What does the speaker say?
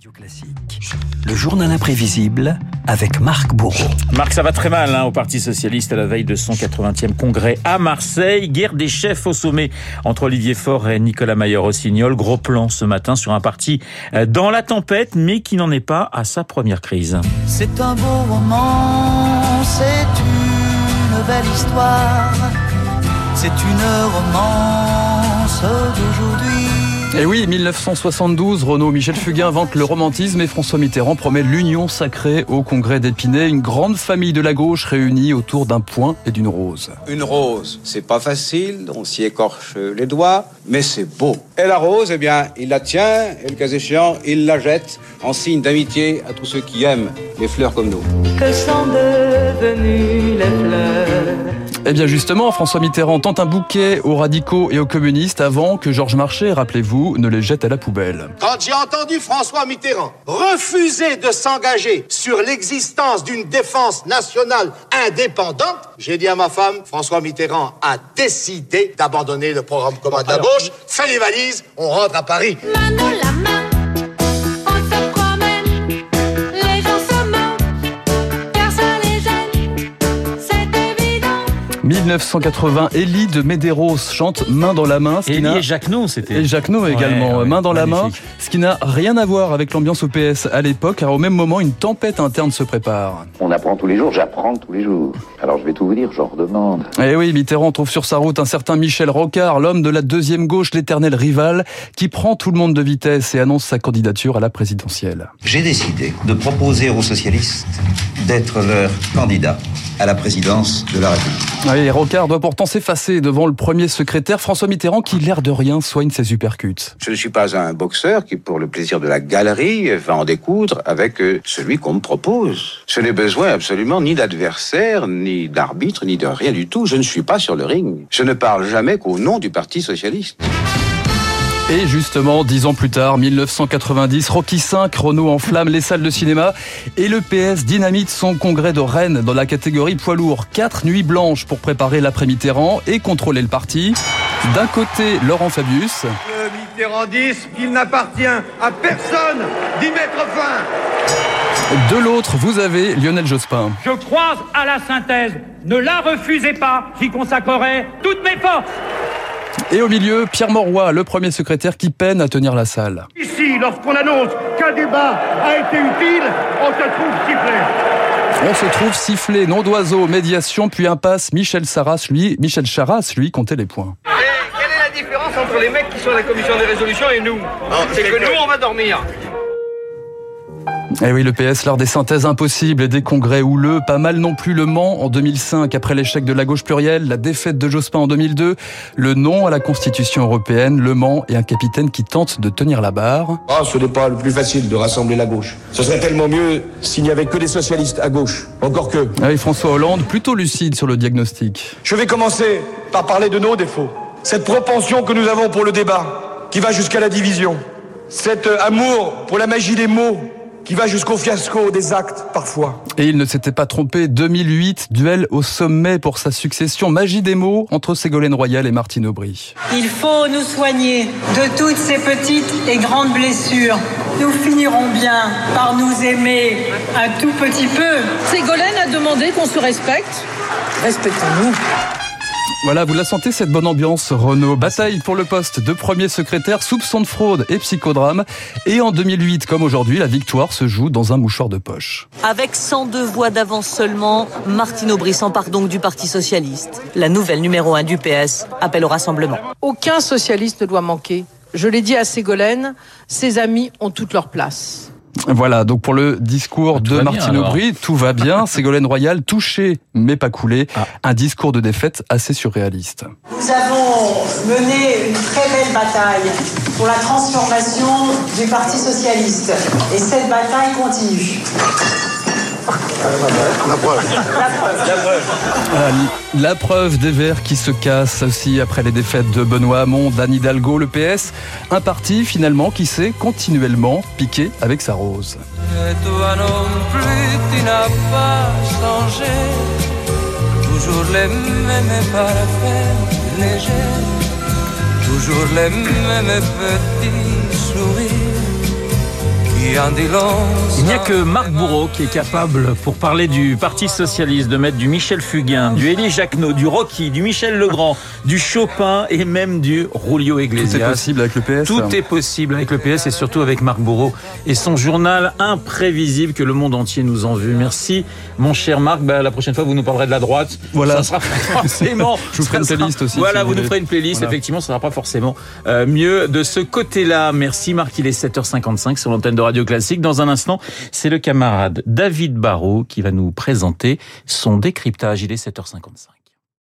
Radio Classique, le journal imprévisible avec Marc Bourreau. Marc, ça va très mal hein, au Parti Socialiste à la veille de son 80e congrès à Marseille. Guerre des chefs au sommet entre Olivier Faure et Nicolas Mayer-Rossignol. Gros plan ce matin sur un parti euh, dans la tempête, mais qui n'en est pas à sa première crise. C'est un beau roman, c'est une belle histoire, c'est une romance d'aujourd'hui. Et oui, 1972, Renaud Michel Fugain invente le romantisme et François Mitterrand promet l'union sacrée au congrès d'Épinay, une grande famille de la gauche réunie autour d'un point et d'une rose. Une rose, c'est pas facile, on s'y écorche les doigts, mais c'est beau. Et la rose, eh bien, il la tient, et le cas échéant, il la jette en signe d'amitié à tous ceux qui aiment les fleurs comme nous. Que sont devenues les fleurs? Eh bien justement, François Mitterrand tente un bouquet aux radicaux et aux communistes avant que Georges Marchais, rappelez-vous, ne les jette à la poubelle. Quand j'ai entendu François Mitterrand refuser de s'engager sur l'existence d'une défense nationale indépendante, j'ai dit à ma femme, François Mitterrand a décidé d'abandonner le programme commun de la gauche, fais les valises, on rentre à Paris. La main, 1980, Élie de Medeiros chante Main dans la main. Et et Jacquenot, c'était. Et Jacquenot également, Ouais, ouais, main dans la main, ce qui n'a rien à voir avec l'ambiance au PS à l'époque, car au même moment, une tempête interne se prépare. On apprend tous les jours, j'apprends tous les jours. Alors je vais tout vous dire, je redemande. Et oui, Mitterrand trouve sur sa route un certain Michel Rocard, l'homme de la deuxième gauche, l'éternel rival, qui prend tout le monde de vitesse et annonce sa candidature à la présidentielle. J'ai décidé de proposer aux socialistes d'être leur candidat à la présidence de la République. Oui, Rocard doit pourtant s'effacer devant le premier secrétaire François Mitterrand qui, l'air de rien, soigne ses uppercuts. Je ne suis pas un boxeur qui, pour le plaisir de la galerie, va en découdre avec euh, celui qu'on me propose. Je n'ai besoin absolument ni d'adversaire, ni d'arbitre, ni de rien du tout. Je ne suis pas sur le ring. Je ne parle jamais qu'au nom du Parti Socialiste. Et justement, dix ans plus tard, 1990, Rocky V, Renault enflamme les salles de cinéma et le PS dynamite son congrès de Rennes dans la catégorie poids lourd. Quatre nuits blanches pour préparer l'après-Mitterrand et contrôler le parti. D'un côté, Laurent Fabius. Le mitterrandisme, qu'il n'appartient à personne d'y mettre fin. De l'autre, vous avez Lionel Jospin. Je croise à la synthèse. Ne la refusez pas, j'y consacrerai toutes mes forces. Et au milieu, Pierre Mauroy, le premier secrétaire qui peine à tenir la salle. Ici, lorsqu'on annonce qu'un débat a été utile, on se trouve sifflé. On se trouve sifflé, nom d'oiseau, médiation, puis impasse. Michel Sarras, lui, Michel Charras, lui, comptait les points. Et quelle est la différence entre les mecs qui sont à la commission des résolutions et nous? C'est que nous, on va dormir. Eh oui, le PS, l'art des synthèses impossibles et des congrès houleux. Pas mal non plus le Mans en 2005, après l'échec de la gauche plurielle, la défaite de Jospin en 2002, le non à la Constitution européenne, le Mans et un capitaine qui tente de tenir la barre. Ah, ce n'est pas le plus facile de rassembler la gauche. Ce serait tellement mieux s'il n'y avait que des socialistes à gauche. Encore que. Ah oui, François Hollande, plutôt lucide sur le diagnostic. Je vais commencer par parler de nos défauts. Cette propension que nous avons pour le débat, qui va jusqu'à la division. Cet euh, amour pour la magie des mots, qui va jusqu'au fiasco des actes, parfois. Et il ne s'était pas trompé, 2008, duel au sommet pour sa succession, magie des mots entre Ségolène Royal et Martine Aubry. Il faut nous soigner de toutes ces petites et grandes blessures. Nous finirons bien par nous aimer un tout petit peu. Ségolène a demandé qu'on se respecte. Respectons-nous. Voilà, vous la sentez cette bonne ambiance, Renaud. Bataille pour le poste de premier secrétaire, soupçon de fraude et psychodrame. Et en 2008, comme aujourd'hui, la victoire se joue dans un mouchoir de poche. Avec 102 voix d'avance seulement, Martine Aubry s'empare donc du Parti Socialiste. La nouvelle numéro 1 du PS appelle au rassemblement. Aucun socialiste ne doit manquer. Je l'ai dit à Ségolène, ses amis ont toute leur place. Voilà, donc pour le discours tout de bien, Martine. Aubry, tout va bien. Ségolène Royal, touchée mais pas coulée. Ah. Un discours de défaite assez surréaliste. Nous avons mené une très belle bataille pour la transformation du Parti socialiste. Et cette bataille continue. Ah, La preuve des verts qui se cassent aussi après les défaites de Benoît Hamon, d'Anne Hidalgo, le PS. Un parti finalement qui s'est continuellement piqué avec sa rose. Et toi non plus, tu n'as pas changé. Toujours les mêmes parfaits légers. Toujours les mêmes petits sourires. Il n'y a que Marc Bourreau qui est capable, pour parler du Parti Socialiste, de mettre du Michel Fugain, du Élie Jacquenot, du Rocky, du Michel Legrand, du Chopin et même du Julio Iglesias. Tout est possible avec le PS. Tout est possible avec le PS et surtout avec Marc Bourreau et son journal imprévisible que le monde entier nous envie. Merci, mon cher Marc. Bah, la prochaine fois, vous nous parlerez de la droite. Voilà. Ça sera forcément. Je vous ferai une playlist aussi, Voilà, si vous vous nous ferez une playlist. Voilà. Effectivement, ça sera pas forcément euh, mieux de ce côté-là. Merci, Marc. Il est 7h55 sur l'antenne de Radio Classique. Dans un instant, c'est le camarade David Barrault qui va nous présenter son décryptage. Il est 7h55.